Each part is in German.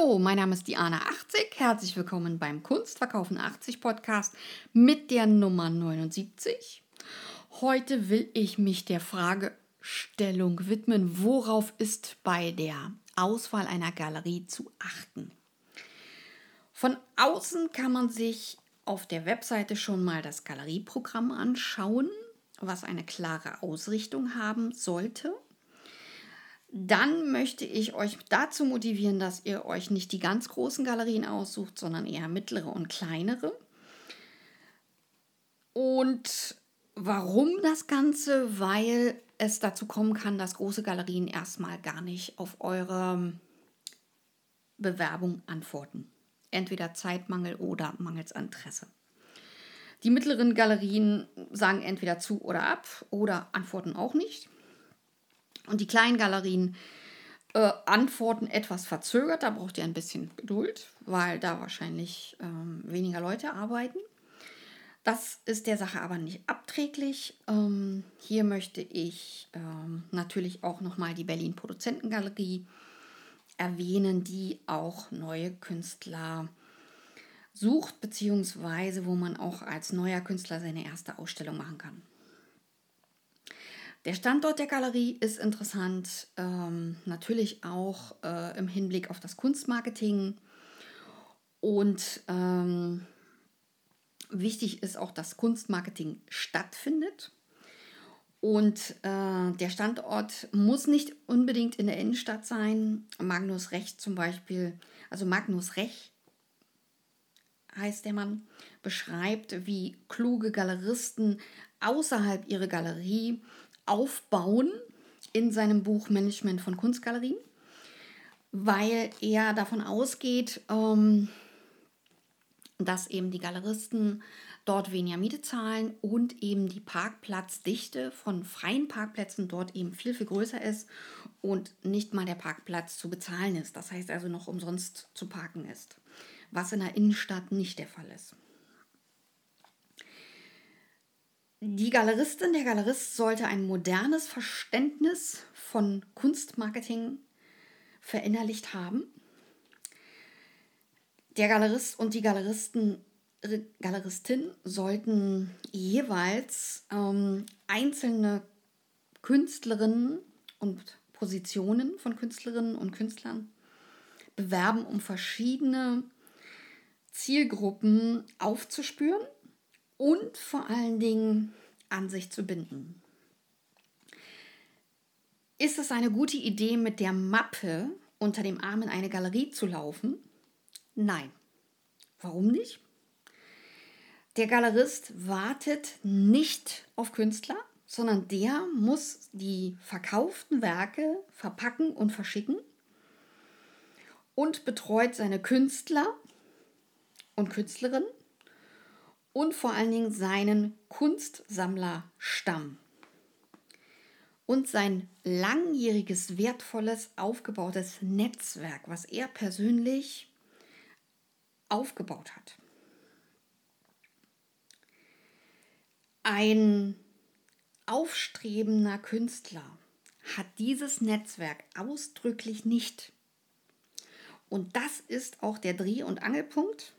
Hallo, mein Name ist Diana80. Herzlich willkommen beim Kunstverkaufen 80 Podcast mit der Nummer 79. Heute will ich mich der Fragestellung widmen, worauf ist bei der Auswahl einer Galerie zu achten. Von außen kann man sich auf der Webseite schon mal das Galerieprogramm anschauen, was eine klare Ausrichtung haben sollte dann möchte ich euch dazu motivieren, dass ihr euch nicht die ganz großen Galerien aussucht, sondern eher mittlere und kleinere. Und warum das Ganze? Weil es dazu kommen kann, dass große Galerien erstmal gar nicht auf eure Bewerbung antworten. Entweder Zeitmangel oder mangels Interesse. Die mittleren Galerien sagen entweder zu oder ab oder antworten auch nicht. Und die kleinen Galerien äh, antworten etwas verzögert. Da braucht ihr ein bisschen Geduld, weil da wahrscheinlich ähm, weniger Leute arbeiten. Das ist der Sache aber nicht abträglich. Ähm, hier möchte ich ähm, natürlich auch nochmal die Berlin Produzentengalerie erwähnen, die auch neue Künstler sucht, beziehungsweise wo man auch als neuer Künstler seine erste Ausstellung machen kann. Der Standort der Galerie ist interessant, ähm, natürlich auch äh, im Hinblick auf das Kunstmarketing. Und ähm, wichtig ist auch, dass Kunstmarketing stattfindet. Und äh, der Standort muss nicht unbedingt in der Innenstadt sein. Magnus Recht zum Beispiel, also Magnus Recht heißt der Mann, beschreibt, wie kluge Galeristen außerhalb ihrer Galerie aufbauen in seinem Buch Management von Kunstgalerien, weil er davon ausgeht, ähm, dass eben die Galeristen dort weniger Miete zahlen und eben die Parkplatzdichte von freien Parkplätzen dort eben viel, viel größer ist und nicht mal der Parkplatz zu bezahlen ist. Das heißt also noch umsonst zu parken ist, was in der Innenstadt nicht der Fall ist. Die Galeristin, der Galerist sollte ein modernes Verständnis von Kunstmarketing verinnerlicht haben. Der Galerist und die Galeristen, Galeristin sollten jeweils ähm, einzelne Künstlerinnen und Positionen von Künstlerinnen und Künstlern bewerben, um verschiedene Zielgruppen aufzuspüren und vor allen Dingen an sich zu binden. Ist es eine gute Idee, mit der Mappe unter dem Arm in eine Galerie zu laufen? Nein. Warum nicht? Der Galerist wartet nicht auf Künstler, sondern der muss die verkauften Werke verpacken und verschicken und betreut seine Künstler und Künstlerinnen und vor allen Dingen seinen Kunstsammlerstamm und sein langjähriges, wertvolles, aufgebautes Netzwerk, was er persönlich aufgebaut hat. Ein aufstrebender Künstler hat dieses Netzwerk ausdrücklich nicht. Und das ist auch der Dreh- und Angelpunkt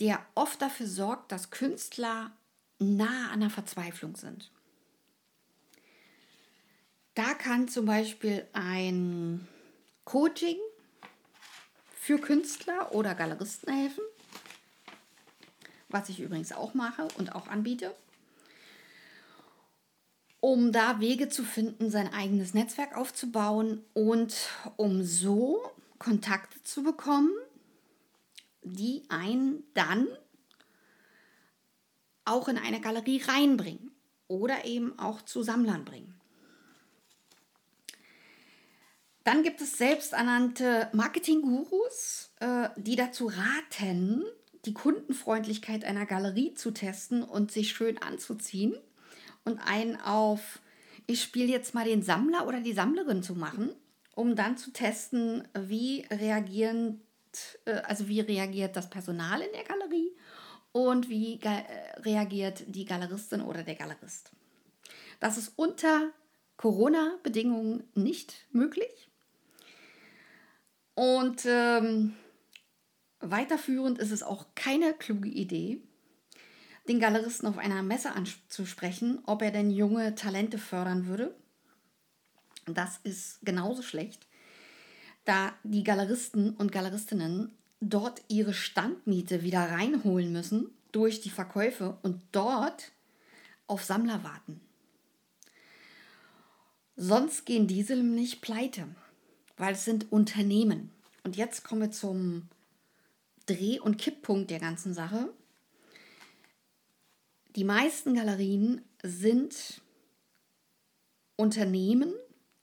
der oft dafür sorgt, dass Künstler nah an der Verzweiflung sind. Da kann zum Beispiel ein Coaching für Künstler oder Galeristen helfen, was ich übrigens auch mache und auch anbiete, um da Wege zu finden, sein eigenes Netzwerk aufzubauen und um so Kontakte zu bekommen die einen dann auch in eine Galerie reinbringen oder eben auch zu Sammlern bringen. Dann gibt es selbsternannte Marketing-Gurus, äh, die dazu raten, die Kundenfreundlichkeit einer Galerie zu testen und sich schön anzuziehen und einen auf, ich spiele jetzt mal den Sammler oder die Sammlerin zu machen, um dann zu testen, wie reagieren äh, also wie reagiert das Personal in der Galerie und wie äh, reagiert die Galeristin oder der Galerist. Das ist unter Corona-Bedingungen nicht möglich. Und ähm, weiterführend ist es auch keine kluge Idee, den Galeristen auf einer Messe anzusprechen, ob er denn junge Talente fördern würde. Das ist genauso schlecht, da die Galeristen und Galeristinnen dort ihre Standmiete wieder reinholen müssen durch die Verkäufe und dort auf Sammler warten. Sonst gehen diese nämlich pleite, weil es sind Unternehmen. Und jetzt kommen wir zum Dreh- und Kipppunkt der ganzen Sache. Die meisten Galerien sind Unternehmen,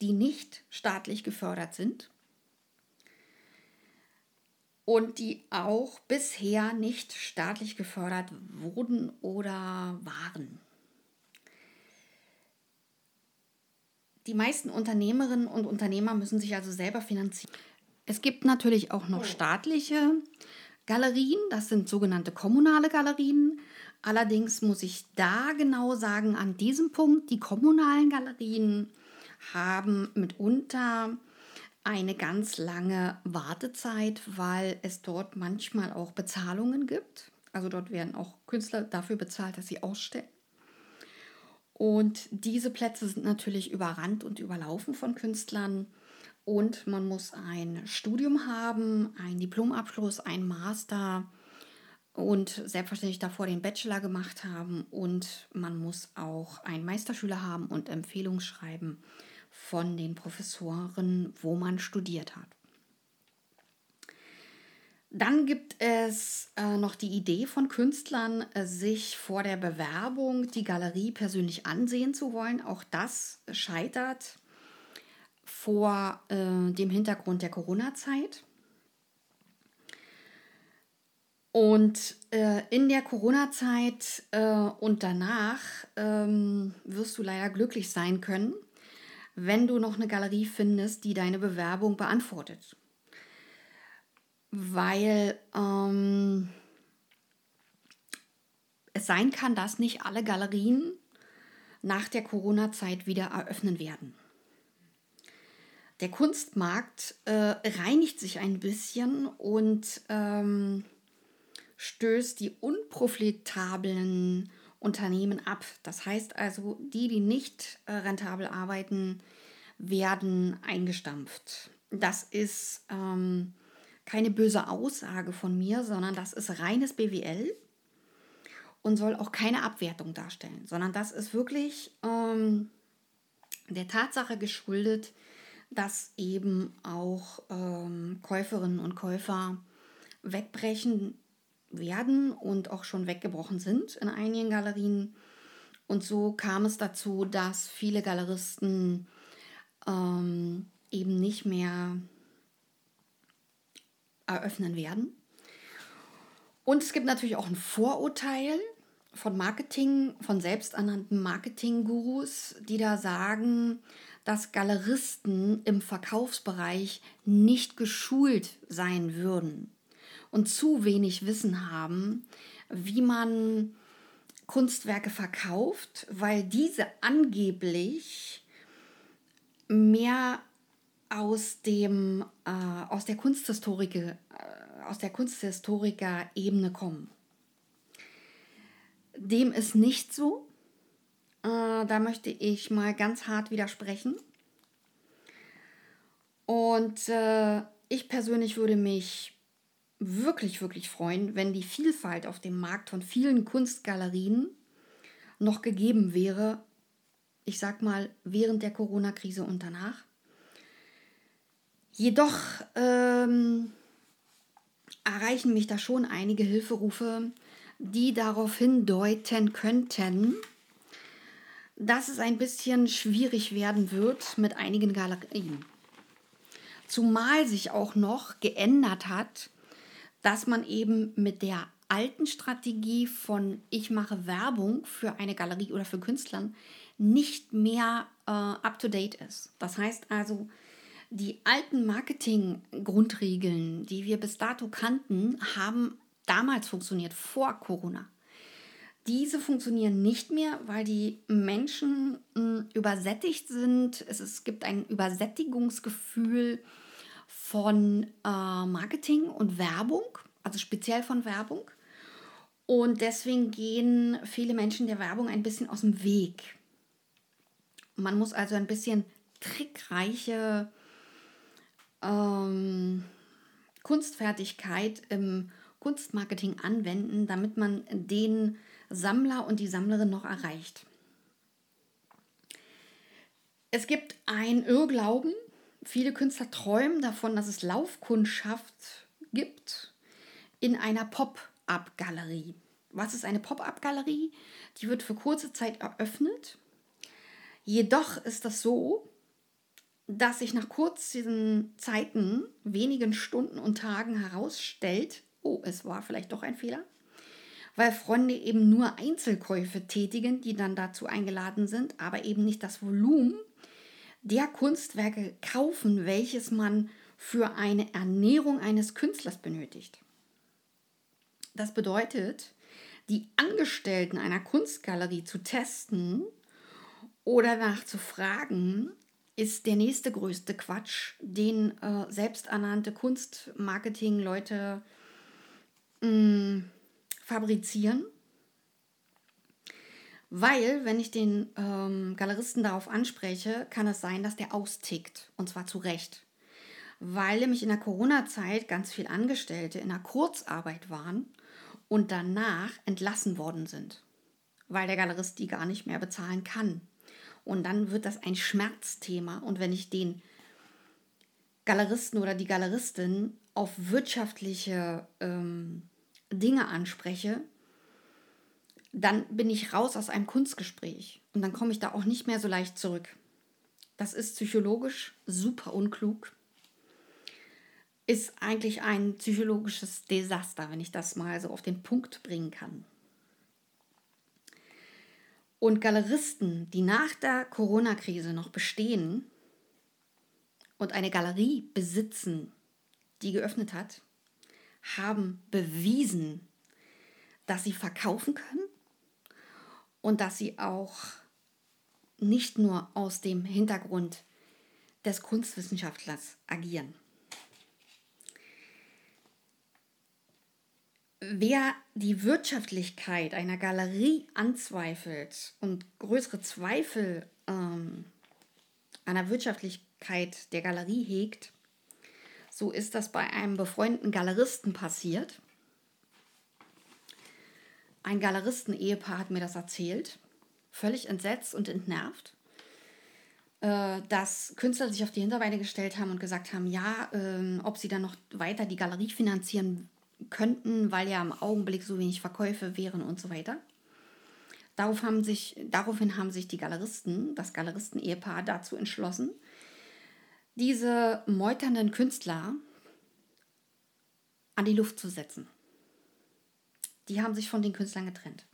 die nicht staatlich gefördert sind und die auch bisher nicht staatlich gefördert wurden oder waren. Die meisten Unternehmerinnen und Unternehmer müssen sich also selber finanzieren. Es gibt natürlich auch noch staatliche Galerien, das sind sogenannte kommunale Galerien. Allerdings muss ich da genau sagen, an diesem Punkt, die kommunalen Galerien haben mitunter eine ganz lange Wartezeit, weil es dort manchmal auch Bezahlungen gibt. Also dort werden auch Künstler dafür bezahlt, dass sie ausstellen. Und diese Plätze sind natürlich überrannt und überlaufen von Künstlern. Und man muss ein Studium haben, einen Diplomabschluss, einen Master und selbstverständlich davor den Bachelor gemacht haben. Und man muss auch einen Meisterschüler haben und Empfehlungsschreiben von den Professoren, wo man studiert hat. Dann gibt es äh, noch die Idee von Künstlern, äh, sich vor der Bewerbung die Galerie persönlich ansehen zu wollen. Auch das scheitert vor äh, dem Hintergrund der Corona-Zeit. Und äh, in der Corona-Zeit äh, und danach ähm, wirst du leider glücklich sein können, wenn du noch eine Galerie findest, die deine Bewerbung beantwortet weil ähm, es sein kann, dass nicht alle Galerien nach der Corona-Zeit wieder eröffnen werden. Der Kunstmarkt äh, reinigt sich ein bisschen und ähm, stößt die unprofitablen Unternehmen ab. Das heißt also, die, die nicht äh, rentabel arbeiten, werden eingestampft. Das ist ähm, keine böse Aussage von mir, sondern das ist reines BWL und soll auch keine Abwertung darstellen, sondern das ist wirklich ähm, der Tatsache geschuldet, dass eben auch ähm, Käuferinnen und Käufer wegbrechen werden und auch schon weggebrochen sind in einigen Galerien. Und so kam es dazu, dass viele Galeristen ähm, eben nicht mehr eröffnen werden. Und es gibt natürlich auch ein Vorurteil von Marketing, von selbsternannten Marketing-Gurus, die da sagen, dass Galeristen im Verkaufsbereich nicht geschult sein würden und zu wenig Wissen haben, wie man Kunstwerke verkauft, weil diese angeblich mehr aus dem äh, aus der Kunsthistorik äh, aus der Kunsthistoriker-Ebene kommen. Dem ist nicht so. Äh, da möchte ich mal ganz hart widersprechen. Und äh, ich persönlich würde mich wirklich, wirklich freuen, wenn die Vielfalt auf dem Markt von vielen Kunstgalerien noch gegeben wäre. Ich sag mal, während der Corona-Krise und danach. Jedoch ähm, erreichen mich da schon einige Hilferufe, die darauf hindeuten könnten, dass es ein bisschen schwierig werden wird mit einigen Galerien. Zumal sich auch noch geändert hat, dass man eben mit der alten Strategie von ich mache Werbung für eine Galerie oder für Künstlern nicht mehr äh, up-to-date ist. Das heißt also, die alten Marketing-Grundregeln, die wir bis dato kannten, haben damals funktioniert, vor Corona. Diese funktionieren nicht mehr, weil die Menschen mh, hm, übersättigt sind. Es, es gibt ein Übersättigungsgefühl von äh, Marketing und Werbung, also speziell von Werbung. Und deswegen gehen viele Menschen der Werbung ein bisschen aus dem Weg. Man muss also ein bisschen trickreiche ähm, Kunstfertigkeit im Kunstmarketing anwenden, damit man den Sammler und die Sammlerin noch erreicht. Es gibt einen Irrglauben. Viele Künstler träumen davon, dass es Laufkundschaft gibt in einer Pop-up-Galerie. Was ist eine Pop-up-Galerie? Die wird für kurze Zeit eröffnet. Jedoch ist das so, dass sich nach kurzen Zeiten, wenigen Stunden und Tagen herausstellt, oh, es war vielleicht doch ein Fehler, weil Freunde eben nur Einzelkäufe tätigen, die dann dazu eingeladen sind, aber eben nicht das Volumen der Kunstwerke kaufen, welches man für eine Ernährung eines Künstlers benötigt. Das bedeutet, die Angestellten einer Kunstgalerie zu testen oder nachzufragen, ist der nächste größte Quatsch, den äh, selbsternannte Kunstmarketing-Leute mm, fabrizieren. Weil, wenn ich den ähm, Galeristen darauf anspreche, kann es sein, dass der austickt. Und zwar zu Recht. Weil nämlich in der Corona-Zeit ganz viele Angestellte in der Kurzarbeit waren und danach entlassen worden sind. Weil der Galerist die gar nicht mehr bezahlen kann. Und dann wird das ein Schmerzthema. Und wenn ich den Galeristen oder die Galeristin auf wirtschaftliche ähm, Dinge anspreche, dann bin ich raus aus einem Kunstgespräch und dann komme ich da auch nicht mehr so leicht zurück. Das ist psychologisch super unklug. Ist eigentlich ein psychologisches Desaster, wenn ich das mal so auf den Punkt bringen kann. Und Galeristen, die nach der Corona-Krise noch bestehen und eine Galerie besitzen, die geöffnet hat, haben bewiesen, dass sie verkaufen können und dass sie auch nicht nur aus dem Hintergrund des Kunstwissenschaftlers agieren. Wer die Wirtschaftlichkeit einer Galerie anzweifelt und größere Zweifel ähm, an der Wirtschaftlichkeit der Galerie hegt, so ist das bei einem befreundeten Galeristen passiert. Ein Galeristen-Ehepaar hat mir das erzählt, völlig entsetzt und entnervt, äh, dass Künstler sich auf die Hinterbeine gestellt haben und gesagt haben, ja, äh, ob sie dann noch weiter die Galerie finanzieren könnten, weil ja im Augenblick so wenig Verkäufe wären und so weiter. Darauf haben sich, daraufhin haben sich die Galeristen, das Galeristen-Ehepaar, dazu entschlossen, diese meuternden Künstler an die Luft zu setzen. Die haben sich von den Künstlern getrennt.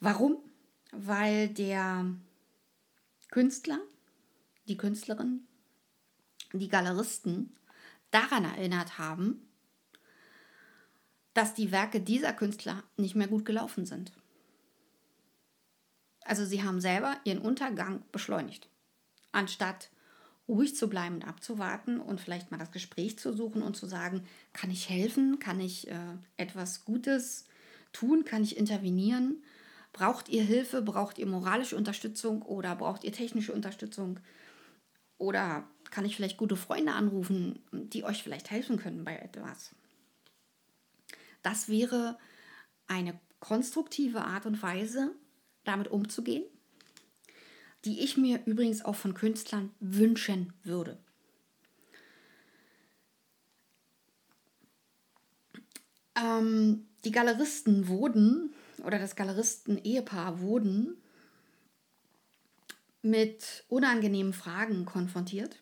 Warum? Weil der Künstler, die Künstlerin, die Galeristen daran erinnert haben, dass die Werke dieser Künstler nicht mehr gut gelaufen sind. Also sie haben selber ihren Untergang beschleunigt, anstatt ruhig zu bleiben und abzuwarten und vielleicht mal das Gespräch zu suchen und zu sagen, kann ich helfen, kann ich äh, etwas Gutes tun, kann ich intervenieren, braucht ihr Hilfe, braucht ihr moralische Unterstützung oder braucht ihr technische Unterstützung? Oder kann ich vielleicht gute Freunde anrufen, die euch vielleicht helfen können bei etwas. Das wäre eine konstruktive Art und Weise, damit umzugehen, die ich mir übrigens auch von Künstlern wünschen würde. Ähm, die Galeristen wurden, oder das Galeristen-Ehepaar wurden mit unangenehmen Fragen konfrontiert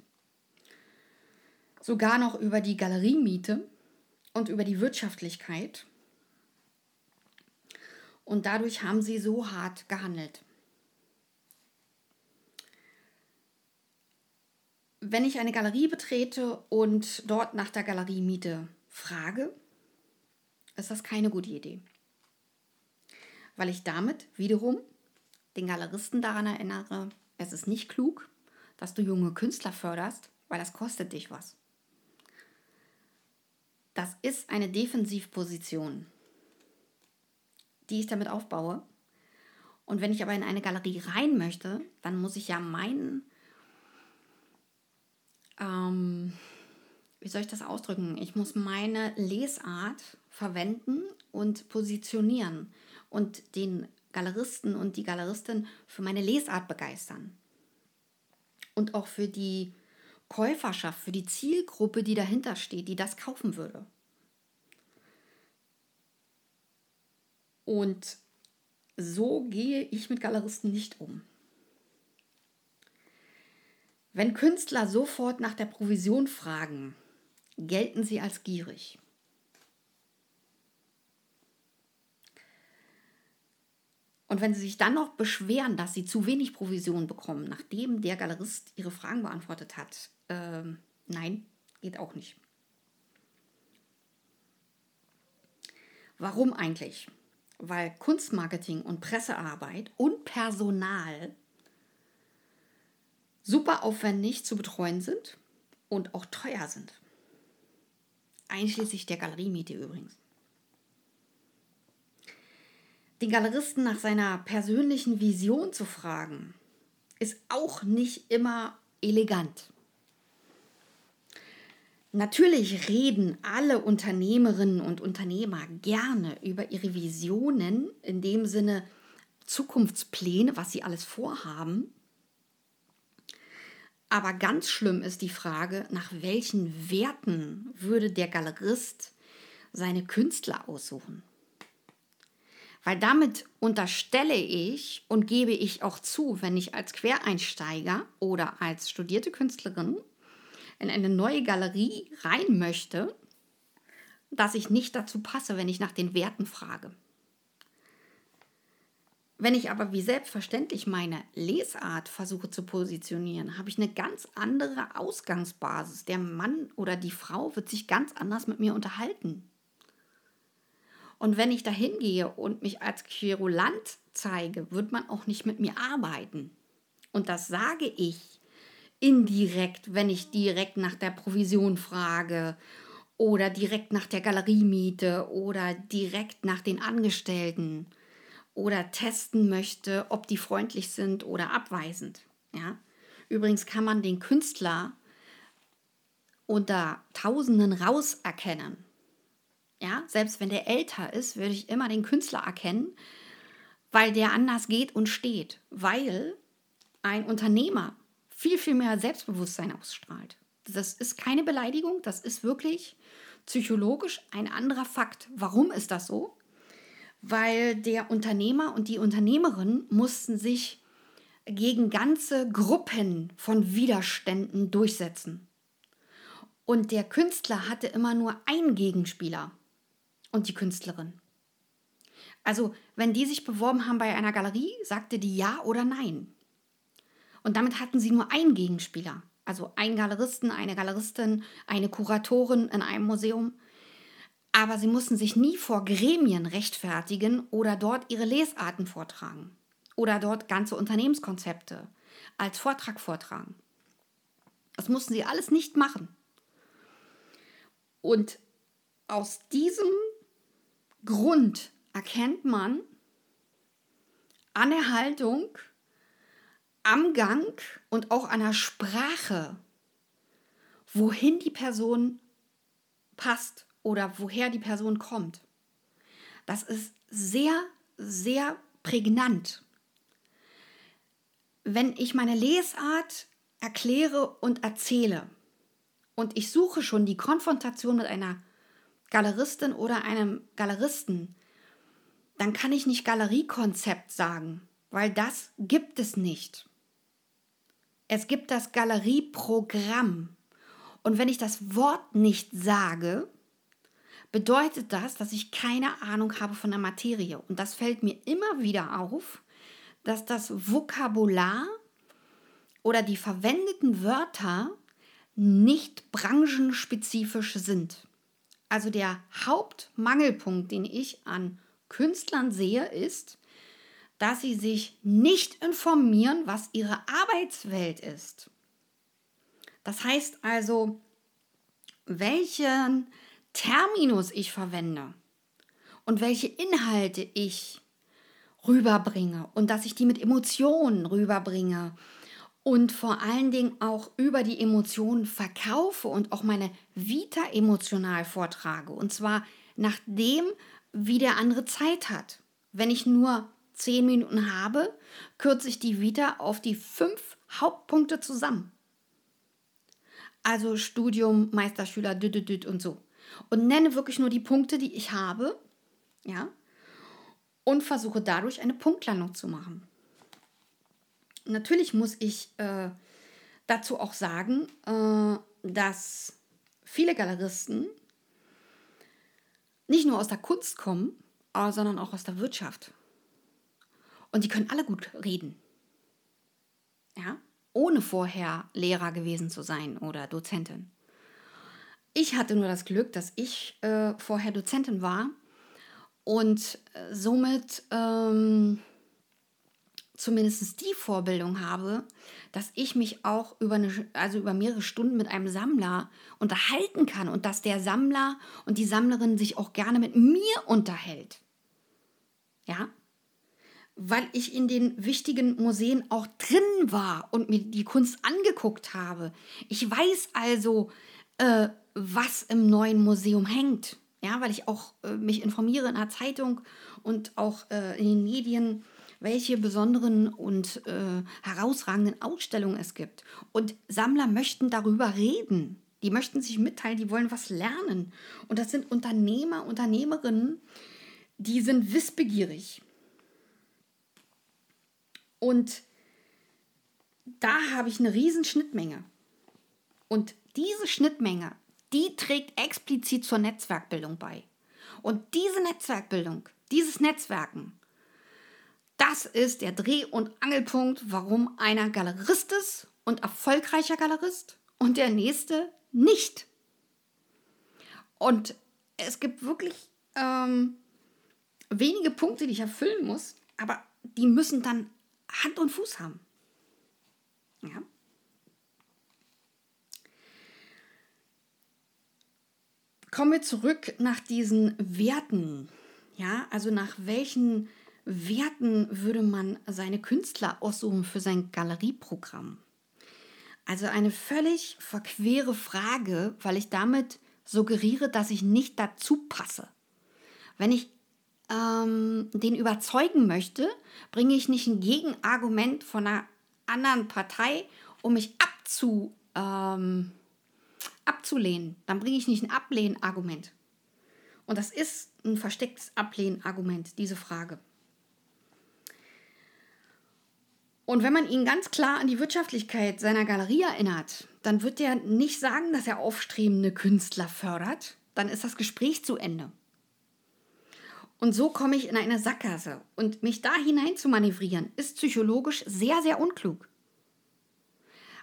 sogar noch über die Galeriemiete und über die Wirtschaftlichkeit. Und dadurch haben sie so hart gehandelt. Wenn ich eine Galerie betrete und dort nach der Galeriemiete frage, ist das keine gute Idee. Weil ich damit wiederum den Galeristen daran erinnere, es ist nicht klug, dass du junge Künstler förderst, weil das kostet dich was. Das ist eine Defensivposition, die ich damit aufbaue. Und wenn ich aber in eine Galerie rein möchte, dann muss ich ja meinen, ähm, wie soll ich das ausdrücken? Ich muss meine Lesart verwenden und positionieren und den Galeristen und die Galeristin für meine Lesart begeistern. Und auch für die Käuferschaft, für die Zielgruppe, die dahinter steht, die das kaufen würde. Und so gehe ich mit Galeristen nicht um. Wenn Künstler sofort nach der Provision fragen, gelten sie als gierig. Und wenn sie sich dann noch beschweren, dass sie zu wenig Provision bekommen, nachdem der Galerist ihre Fragen beantwortet hat, äh, nein, geht auch nicht. Warum eigentlich? Weil Kunstmarketing und Pressearbeit und Personal super aufwendig zu betreuen sind und auch teuer sind. Einschließlich der Galeriemiete übrigens den Galeristen nach seiner persönlichen Vision zu fragen, ist auch nicht immer elegant. Natürlich reden alle Unternehmerinnen und Unternehmer gerne über ihre Visionen, in dem Sinne Zukunftspläne, was sie alles vorhaben. Aber ganz schlimm ist die Frage, nach welchen Werten würde der Galerist seine Künstler aussuchen? Weil damit unterstelle ich und gebe ich auch zu, wenn ich als Quereinsteiger oder als studierte Künstlerin in eine neue Galerie rein möchte, dass ich nicht dazu passe, wenn ich nach den Werten frage. Wenn ich aber wie selbstverständlich meine Lesart versuche zu positionieren, habe ich eine ganz andere Ausgangsbasis. Der Mann oder die Frau wird sich ganz anders mit mir unterhalten. Und wenn ich da hingehe und mich als Querulant zeige, wird man auch nicht mit mir arbeiten. Und das sage ich indirekt, wenn ich direkt nach der Provision frage oder direkt nach der Galeriemiete oder direkt nach den Angestellten oder testen möchte, ob die freundlich sind oder abweisend. Ja? Übrigens kann man den Künstler unter Tausenden rauserkennen. Ja, selbst wenn der älter ist, würde ich immer den Künstler erkennen, weil der anders geht und steht, weil ein Unternehmer viel, viel mehr Selbstbewusstsein ausstrahlt. Das ist keine Beleidigung, das ist wirklich psychologisch ein anderer Fakt. Warum ist das so? Weil der Unternehmer und die Unternehmerin mussten sich gegen ganze Gruppen von Widerständen durchsetzen. Und der Künstler hatte immer nur einen Gegenspieler und die Künstlerin. Also, wenn die sich beworben haben bei einer Galerie, sagte die ja oder nein. Und damit hatten sie nur einen Gegenspieler. Also einen Galeristen, eine Galeristin, eine Kuratorin in einem Museum. Aber sie mussten sich nie vor Gremien rechtfertigen oder dort ihre Lesarten vortragen. Oder dort ganze Unternehmenskonzepte als Vortrag vortragen. Das mussten sie alles nicht machen. Und aus diesem Grund erkennt man an der Haltung, am Gang und auch an der Sprache, wohin die Person passt oder woher die Person kommt. Das ist sehr, sehr prägnant. Wenn ich meine Lesart erkläre und erzähle und ich suche schon die Konfrontation mit einer Galeristin oder einem Galeristen, dann kann ich nicht Galeriekonzept sagen, weil das gibt es nicht. Es gibt das Galerieprogramm. Und wenn ich das Wort nicht sage, bedeutet das, dass ich keine Ahnung habe von der Materie. Und das fällt mir immer wieder auf, dass das Vokabular oder die verwendeten Wörter nicht branchenspezifisch sind. Also der Hauptmangelpunkt, den ich an Künstlern sehe, ist, dass sie sich nicht informieren, was ihre Arbeitswelt ist. Das heißt also, welchen Terminus ich verwende und welche Inhalte ich rüberbringe und dass ich die mit Emotionen rüberbringe und vor allen Dingen auch über die Emotionen verkaufe und auch meine Vita emotional vortrage. Und zwar nach dem, wie der andere Zeit hat. Wenn ich nur zehn Minuten habe, kürze ich die Vita auf die fünf Hauptpunkte zusammen. Also Studium, Meisterschüler, düdüdüd und so. Und nenne wirklich nur die Punkte, die ich habe, ja, und versuche dadurch eine Punktlandung zu machen. Natürlich muss ich äh, dazu auch sagen, äh, dass viele Galeristen nicht nur aus der Kunst kommen, äh, sondern auch aus der Wirtschaft. Und die können alle gut reden. Ja, ohne vorher Lehrer gewesen zu sein oder Dozentin. Ich hatte nur das Glück, dass ich äh, vorher Dozentin war und äh, somit ähm, zumindest die Vorbildung habe, dass ich mich auch über, eine, also über mehrere Stunden mit einem Sammler unterhalten kann und dass der Sammler und die Sammlerin sich auch gerne mit mir unterhält. Ja, weil ich in den wichtigen Museen auch drin war und mir die Kunst angeguckt habe. Ich weiß also, äh, was im neuen Museum hängt. Ja, weil ich auch äh, mich informiere in der Zeitung und auch äh, in den Medien, welche besonderen und äh, herausragenden Ausstellungen es gibt. Und Sammler möchten darüber reden. Die möchten sich mitteilen, die wollen was lernen. Und das sind Unternehmer, Unternehmerinnen, die sind wissbegierig. Und da habe ich eine riesen Schnittmenge. Und diese Schnittmenge, die trägt explizit zur Netzwerkbildung bei. Und diese Netzwerkbildung, dieses Netzwerken, das ist der Dreh- und Angelpunkt, warum einer Galerist ist und erfolgreicher Galerist und der nächste nicht. Und es gibt wirklich ähm, wenige Punkte, die ich erfüllen muss, aber die müssen dann Hand und Fuß haben. Ja. Kommen wir zurück nach diesen Werten. Ja, also nach welchen Werten würde man seine Künstler aussuchen für sein Galerieprogramm? Also eine völlig verquere Frage, weil ich damit suggeriere, dass ich nicht dazu passe. Wenn ich ähm, den überzeugen möchte, bringe ich nicht ein Gegenargument von einer anderen Partei, um mich abzu, ähm, abzulehnen. Dann bringe ich nicht ein Ablehnargument. Und das ist ein verstecktes Ablehnargument, diese Frage. Und wenn man ihn ganz klar an die Wirtschaftlichkeit seiner Galerie erinnert, dann wird er nicht sagen, dass er aufstrebende Künstler fördert. Dann ist das Gespräch zu Ende. Und so komme ich in eine Sackgasse. Und mich da hinein zu manövrieren, ist psychologisch sehr, sehr unklug.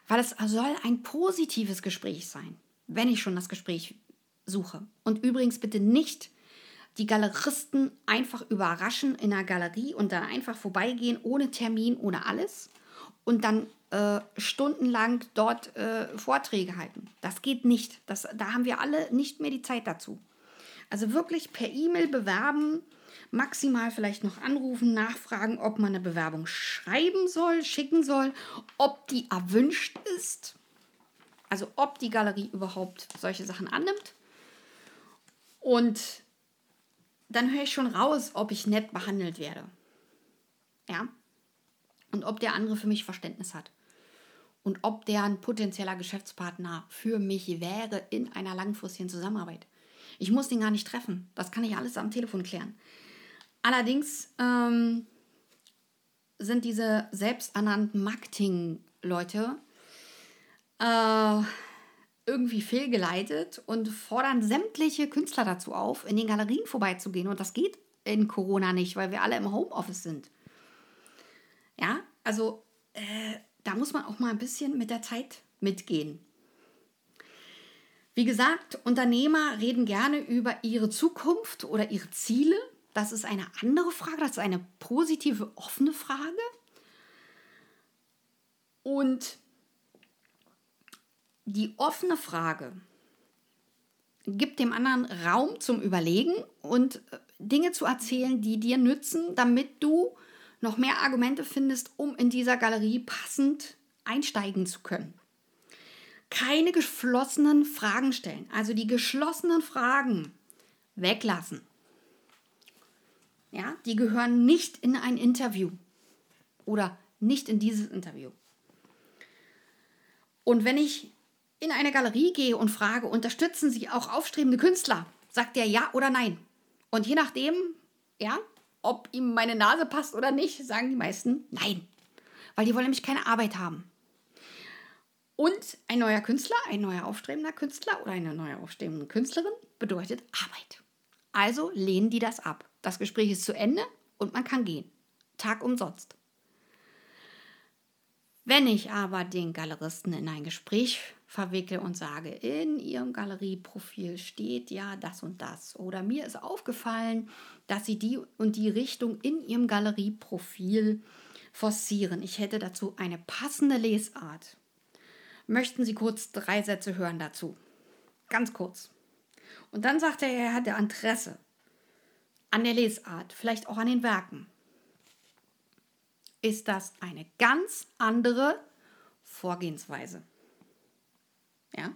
Weil es soll ein positives Gespräch sein, wenn ich schon das Gespräch suche. Und übrigens bitte nicht die Galeristen einfach überraschen in der Galerie und dann einfach vorbeigehen, ohne Termin, ohne alles. Und dann äh, stundenlang dort äh, Vorträge halten. Das geht nicht. Das, da haben wir alle nicht mehr die Zeit dazu. Also wirklich per E-Mail bewerben, maximal vielleicht noch anrufen, nachfragen, ob man eine Bewerbung schreiben soll, schicken soll, ob die erwünscht ist. Also ob die Galerie überhaupt solche Sachen annimmt. Und dann höre ich schon raus, ob ich nett behandelt werde. Ja? Und ob der andere für mich Verständnis hat. Und ob der ein potenzieller Geschäftspartner für mich wäre in einer langfristigen Zusammenarbeit. Ich muss den gar nicht treffen. Das kann ich alles am Telefon klären. Allerdings ähm, sind diese selbsternannten Marketing-Leute äh, irgendwie fehlgeleitet und fordern sämtliche Künstler dazu auf, in den Galerien vorbeizugehen. Und das geht in Corona nicht, weil wir alle im Homeoffice sind. Ja, also äh, da muss man auch mal ein bisschen mit der Zeit mitgehen. Wie gesagt, Unternehmer reden gerne über ihre Zukunft oder ihre Ziele. Das ist eine andere Frage, das ist eine positive, offene Frage. Und die offene Frage gibt dem anderen Raum zum Überlegen und äh, Dinge zu erzählen, die dir nützen, damit du noch mehr Argumente findest, um in dieser Galerie passend einsteigen zu können. Keine geschlossenen Fragen stellen. Also die geschlossenen Fragen weglassen. Ja, die gehören nicht in ein Interview oder nicht in dieses Interview. Und wenn ich in eine Galerie gehe und frage, unterstützen Sie auch aufstrebende Künstler, sagt der ja oder nein. Und je nachdem, ja, ob ihm meine Nase passt oder nicht, sagen die meisten nein. Weil die wollen nämlich keine Arbeit haben. Und ein neuer Künstler, ein neuer aufstrebender Künstler oder eine neue aufstrebende Künstlerin bedeutet Arbeit. Also lehnen die das ab. Das Gespräch ist zu Ende und man kann gehen. Tag umsonst. Wenn ich aber den Galeristen in ein Gespräch verwickle und sage, in Ihrem Galerieprofil steht ja das und das oder mir ist aufgefallen, dass Sie die und die Richtung in Ihrem Galerieprofil forcieren. Ich hätte dazu eine passende Lesart. Möchten Sie kurz drei Sätze hören dazu? Ganz kurz. Und dann sagt er, er hatte Interesse an der Lesart, vielleicht auch an den Werken. Ist das eine ganz andere Vorgehensweise? Ja?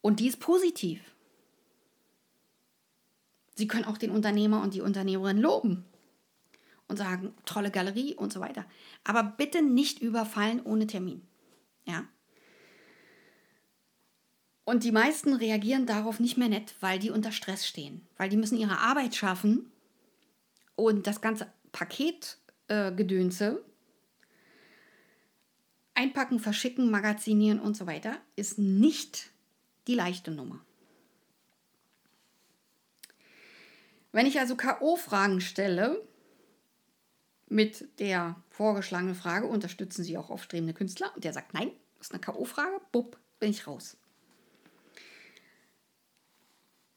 Und die ist positiv. Sie können auch den Unternehmer und die Unternehmerin loben und sagen, tolle Galerie und so weiter. Aber bitte nicht überfallen ohne Termin. Ja? Und die meisten reagieren darauf nicht mehr nett, weil die unter Stress stehen, weil die müssen ihre Arbeit schaffen und das ganze Paketgedönse äh, Einpacken, verschicken, magazinieren und so weiter ist nicht die leichte Nummer. Wenn ich also KO-Fragen stelle, mit der vorgeschlagenen Frage, unterstützen Sie auch aufstrebende Künstler? Und der sagt, nein, das ist eine KO-Frage, bupp, bin ich raus.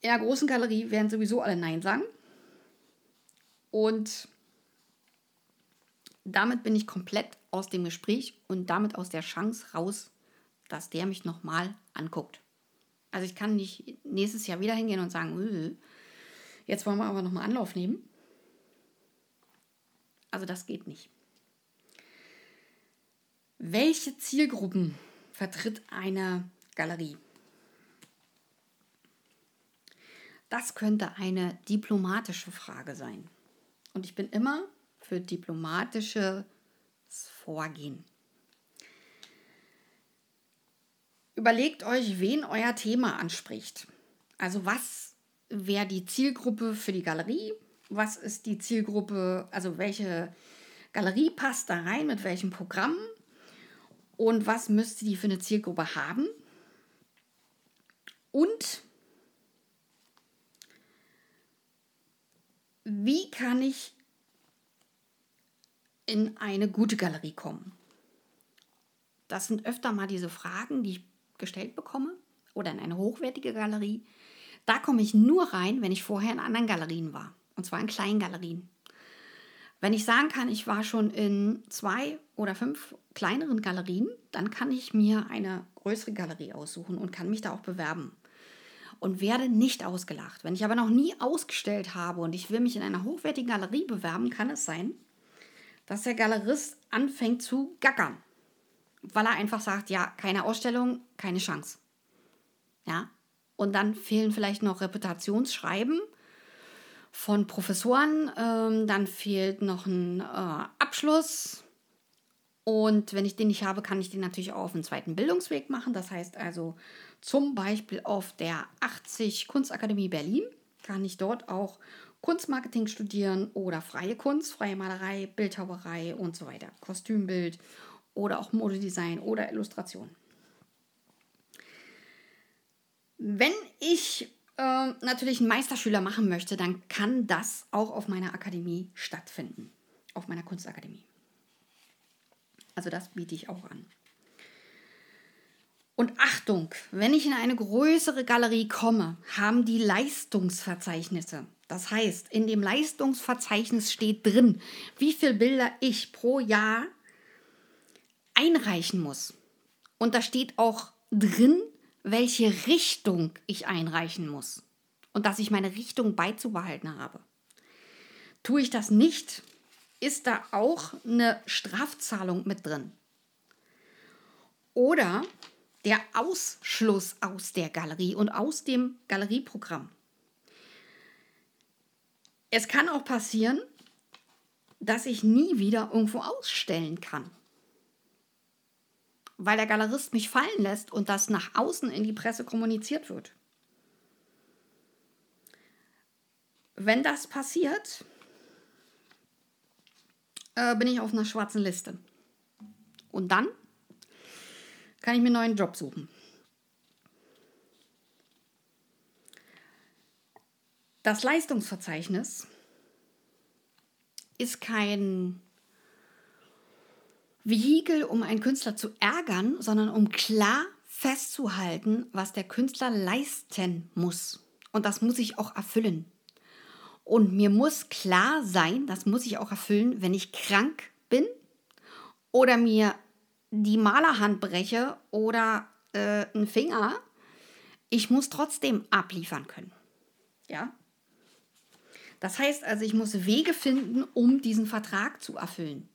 In der großen Galerie werden sowieso alle Nein sagen. Und damit bin ich komplett aus dem Gespräch und damit aus der Chance raus, dass der mich nochmal anguckt. Also ich kann nicht nächstes Jahr wieder hingehen und sagen, äh, jetzt wollen wir aber nochmal Anlauf nehmen. Also das geht nicht. Welche Zielgruppen vertritt eine Galerie? Das könnte eine diplomatische Frage sein. Und ich bin immer für diplomatisches Vorgehen. Überlegt euch, wen euer Thema anspricht. Also was wäre die Zielgruppe für die Galerie? Was ist die Zielgruppe, also welche Galerie passt da rein, mit welchem Programm? Und was müsste die für eine Zielgruppe haben? Und wie kann ich in eine gute Galerie kommen? Das sind öfter mal diese Fragen, die ich gestellt bekomme oder in eine hochwertige Galerie. Da komme ich nur rein, wenn ich vorher in anderen Galerien war. Und zwar in kleinen Galerien. Wenn ich sagen kann, ich war schon in zwei oder fünf kleineren Galerien, dann kann ich mir eine größere Galerie aussuchen und kann mich da auch bewerben. Und werde nicht ausgelacht. Wenn ich aber noch nie ausgestellt habe und ich will mich in einer hochwertigen Galerie bewerben, kann es sein, dass der Galerist anfängt zu gackern. Weil er einfach sagt, ja, keine Ausstellung, keine Chance. Ja, und dann fehlen vielleicht noch Reputationsschreiben von Professoren, ähm, dann fehlt noch ein äh, Abschluss. Und wenn ich den nicht habe, kann ich den natürlich auch auf einen zweiten Bildungsweg machen. Das heißt also zum Beispiel auf der 80 Kunstakademie Berlin kann ich dort auch Kunstmarketing studieren oder freie Kunst, freie Malerei, Bildhauerei und so weiter, Kostümbild oder auch Modedesign oder Illustration. Wenn ich äh, natürlich einen Meisterschüler machen möchte, dann kann das auch auf meiner Akademie stattfinden, auf meiner Kunstakademie. Also das biete ich auch an. Und Achtung, wenn ich in eine größere Galerie komme, haben die Leistungsverzeichnisse das heißt, in dem Leistungsverzeichnis steht drin, wie viele Bilder ich pro Jahr einreichen muss. Und da steht auch drin, welche Richtung ich einreichen muss. Und dass ich meine Richtung beizubehalten habe. Tue ich das nicht, ist da auch eine Strafzahlung mit drin. Oder der Ausschluss aus der Galerie und aus dem Galerieprogramm. Es kann auch passieren, dass ich nie wieder irgendwo ausstellen kann. Weil der Galerist mich fallen lässt und das nach außen in die Presse kommuniziert wird. Wenn das passiert, äh, bin ich auf einer schwarzen Liste. Und dann kann ich mir einen neuen Job suchen. Das Leistungsverzeichnis ist kein Vehikel, um einen Künstler zu ärgern, sondern um klar festzuhalten, was der Künstler leisten muss. Und das muss ich auch erfüllen. Und mir muss klar sein, das muss ich auch erfüllen, wenn ich krank bin oder mir die Malerhand breche oder äh, einen Finger, ich muss trotzdem abliefern können. Ja? Das heißt also, ich muss Wege finden, um diesen Vertrag zu erfüllen.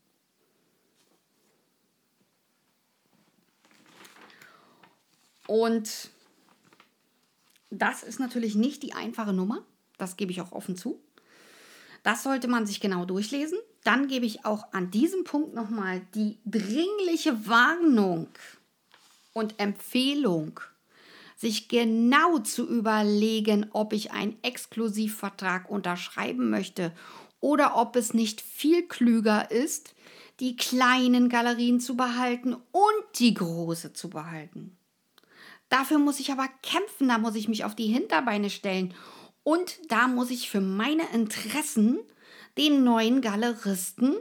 Und das ist natürlich nicht die einfache Nummer, das gebe ich auch offen zu. Das sollte man sich genau durchlesen. Dann gebe ich auch an diesem Punkt nochmal die dringliche Warnung und Empfehlung, sich genau zu überlegen, ob ich einen Exklusivvertrag unterschreiben möchte oder ob es nicht viel klüger ist, die kleinen Galerien zu behalten und die große zu behalten. Dafür muss ich aber kämpfen, da muss ich mich auf die Hinterbeine stellen und da muss ich für meine Interessen den neuen Galeristen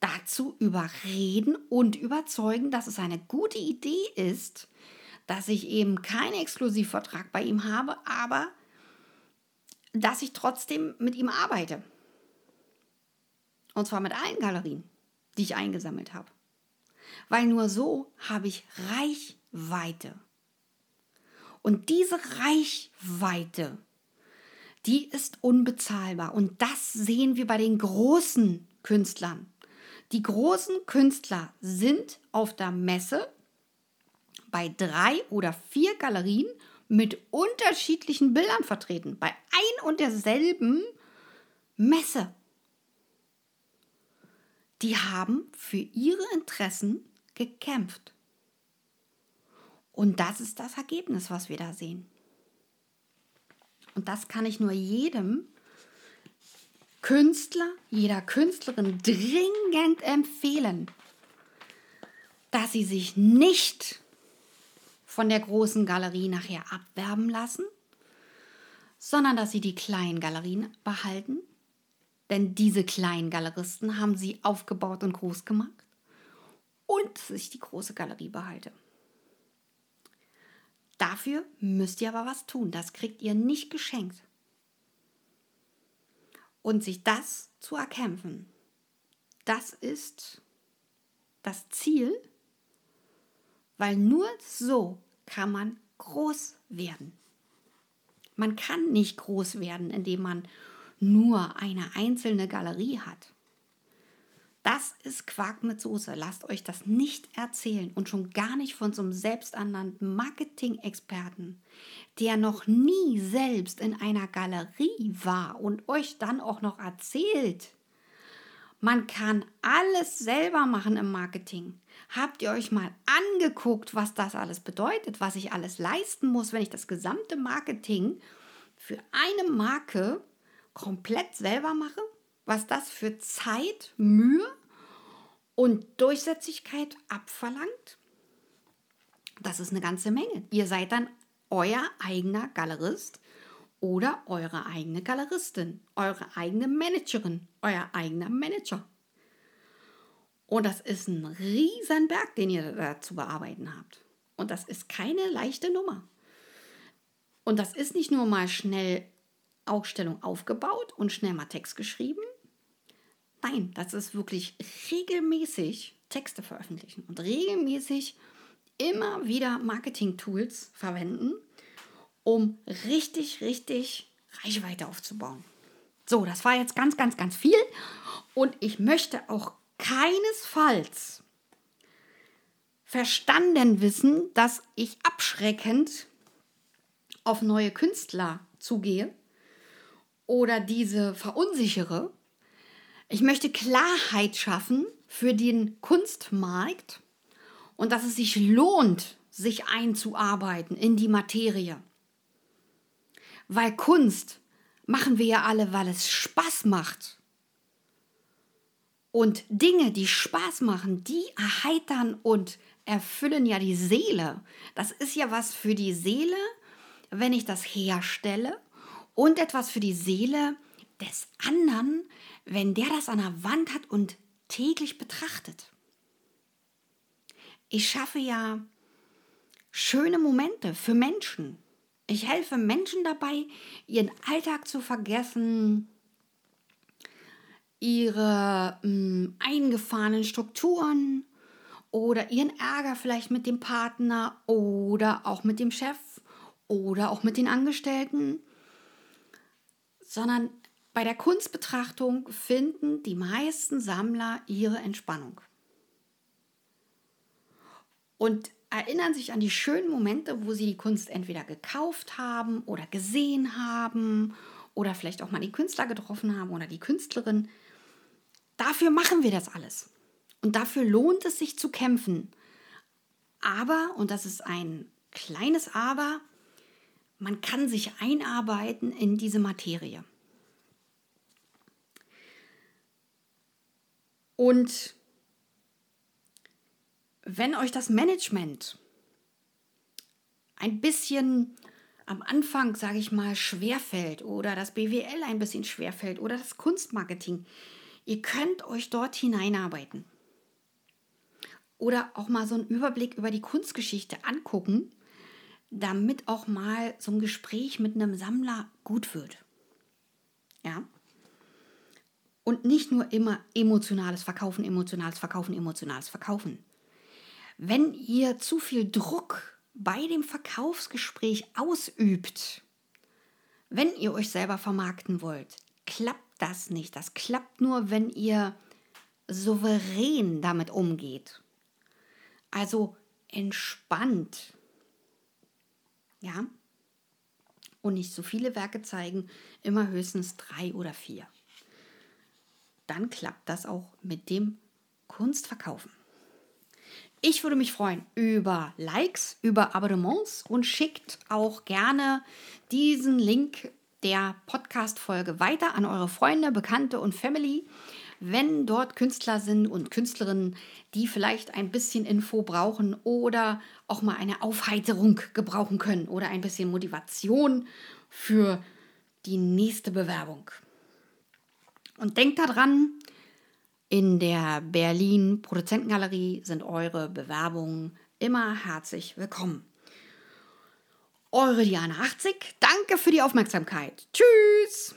dazu überreden und überzeugen, dass es eine gute Idee ist, dass ich eben keinen Exklusivvertrag bei ihm habe, aber dass ich trotzdem mit ihm arbeite. Und zwar mit allen Galerien, die ich eingesammelt habe. Weil nur so habe ich Reichweite. Und diese Reichweite die ist unbezahlbar. Und das sehen wir bei den großen Künstlern. Die großen Künstler sind auf der Messe bei drei oder vier Galerien mit unterschiedlichen Bildern vertreten, bei ein und derselben Messe. Die haben für ihre Interessen gekämpft. Und das ist das Ergebnis, was wir da sehen. Und das kann ich nur jedem Künstler, jeder Künstlerin dringend empfehlen, dass sie sich nicht von der großen Galerie nachher abwerben lassen, sondern dass sie die kleinen Galerien behalten. Denn diese kleinen Galeristen haben sie aufgebaut und groß gemacht. Und sich die große Galerie behalte. Dafür müsst ihr aber was tun. Das kriegt ihr nicht geschenkt. Und sich das zu erkämpfen, das ist das Ziel, weil nur so kann man groß werden. Man kann nicht groß werden, indem man nur eine einzelne Galerie hat. Das ist Quark mit Soße. Lasst euch das nicht erzählen und schon gar nicht von so einem selbsternannten Marketing-Experten, der noch nie selbst in einer Galerie war und euch dann auch noch erzählt. Man kann alles selber machen im Marketing. Habt ihr euch mal angeguckt, was das alles bedeutet, was ich alles leisten muss, wenn ich das gesamte Marketing für eine Marke komplett selber mache? was das für Zeit, Mühe und Durchsetzigkeit abverlangt? Das ist eine ganze Menge. Ihr seid dann euer eigener Galerist oder eure eigene Galeristin, eure eigene Managerin, euer eigener Manager. Und das ist ein riesen Berg, den ihr da zu bearbeiten habt. Und das ist keine leichte Nummer. Und das ist nicht nur mal schnell Ausstellung aufgebaut und schnell mal Text geschrieben, Nein, das ist wirklich regelmäßig Texte veröffentlichen und regelmäßig immer wieder Marketing-Tools verwenden, um richtig, richtig Reichweite aufzubauen. So, das war jetzt ganz, ganz, ganz viel. Und ich möchte auch keinesfalls verstanden wissen, dass ich abschreckend auf neue Künstler zugehe oder diese verunsichere. Ich möchte Klarheit schaffen für den Kunstmarkt und dass es sich lohnt, sich einzuarbeiten in die Materie. Weil Kunst machen wir ja alle, weil es Spaß macht. Und Dinge, die Spaß machen, die erheitern und erfüllen ja die Seele. Das ist ja was für die Seele, wenn ich das herstelle und etwas für die Seele des anderen, wenn der das an der Wand hat und täglich betrachtet. Ich schaffe ja schöne Momente für Menschen. Ich helfe Menschen dabei, ihren Alltag zu vergessen, ihre mh, hm, eingefahrenen Strukturen oder ihren Ärger vielleicht mit dem Partner oder auch mit dem Chef oder auch mit den Angestellten, sondern bei der Kunstbetrachtung finden die meisten Sammler ihre Entspannung und erinnern sich an die schönen Momente, wo sie die Kunst entweder gekauft haben oder gesehen haben oder vielleicht auch mal den Künstler getroffen haben oder die Künstlerin. Dafür machen wir das alles. Und dafür lohnt es sich zu kämpfen. Aber, und das ist ein kleines Aber, man kann sich einarbeiten in diese Materie. Und wenn euch das Management ein bisschen am Anfang, sage ich mal, schwerfällt oder das BWL ein bisschen schwerfällt oder das Kunstmarketing, ihr könnt euch dort hineinarbeiten. Oder auch mal so einen Überblick über die Kunstgeschichte angucken, damit auch mal so ein Gespräch mit einem Sammler gut wird. Ja. Und nicht nur immer emotionales Verkaufen, emotionales Verkaufen, emotionales Verkaufen. Wenn ihr zu viel Druck bei dem Verkaufsgespräch ausübt, wenn ihr euch selber vermarkten wollt, klappt das nicht. Das klappt nur, wenn ihr souverän damit umgeht. Also entspannt. Ja? Und nicht so viele Werke zeigen, immer höchstens drei oder vier. Dann klappt das auch mit dem Kunstverkaufen. Ich würde mich freuen über Likes, über Abonnements und schickt auch gerne diesen Link der Podcast-Folge weiter an eure Freunde, Bekannte und Family, wenn dort Künstler sind und Künstlerinnen, die vielleicht ein bisschen Info brauchen oder auch mal eine Aufheiterung gebrauchen können oder ein bisschen Motivation für die nächste Bewerbung. Und denkt daran, in der Berlin Produzentengalerie sind eure Bewerbungen immer herzlich willkommen. Eure Diana 80, danke für die Aufmerksamkeit. Tschüss!